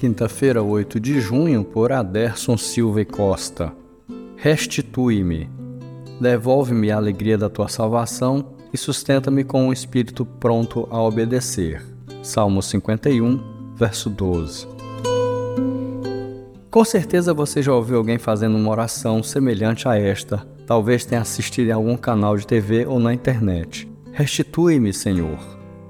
quinta-feira, 8 de junho, por Aderson Silva e Costa. Restitui-me, devolve-me a alegria da tua salvação e sustenta-me com um espírito pronto a obedecer. Salmo 51, verso 12. Com certeza você já ouviu alguém fazendo uma oração semelhante a esta, talvez tenha assistido em algum canal de TV ou na internet. Restitui-me, Senhor.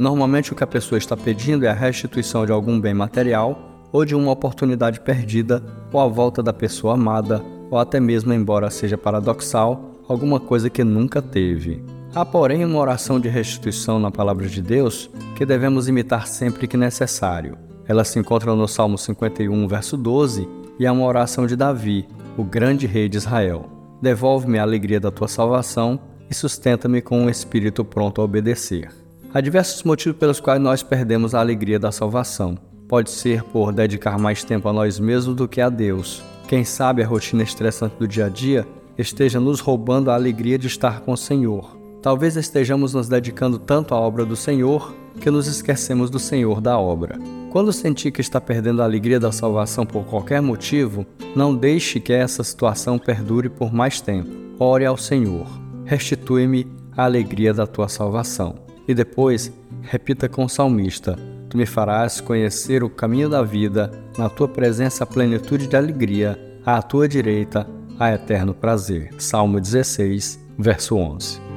Normalmente o que a pessoa está pedindo é a restituição de algum bem material ou de uma oportunidade perdida ou a volta da pessoa amada, ou até mesmo, embora seja paradoxal, alguma coisa que nunca teve. Há, porém, uma oração de restituição na palavra de Deus que devemos imitar sempre que necessário. Ela se encontra no Salmo 51, verso 12, e é uma oração de Davi, o grande rei de Israel. Devolve-me a alegria da tua salvação e sustenta-me com um espírito pronto a obedecer. Há diversos motivos pelos quais nós perdemos a alegria da salvação. Pode ser por dedicar mais tempo a nós mesmos do que a Deus. Quem sabe a rotina estressante do dia a dia esteja nos roubando a alegria de estar com o Senhor. Talvez estejamos nos dedicando tanto à obra do Senhor que nos esquecemos do Senhor da obra. Quando sentir que está perdendo a alegria da salvação por qualquer motivo, não deixe que essa situação perdure por mais tempo. Ore ao Senhor restitui-me a alegria da tua salvação. E depois, repita com o salmista: Tu me farás conhecer o caminho da vida, na tua presença a plenitude de alegria, à tua direita a eterno prazer. Salmo 16, verso 11.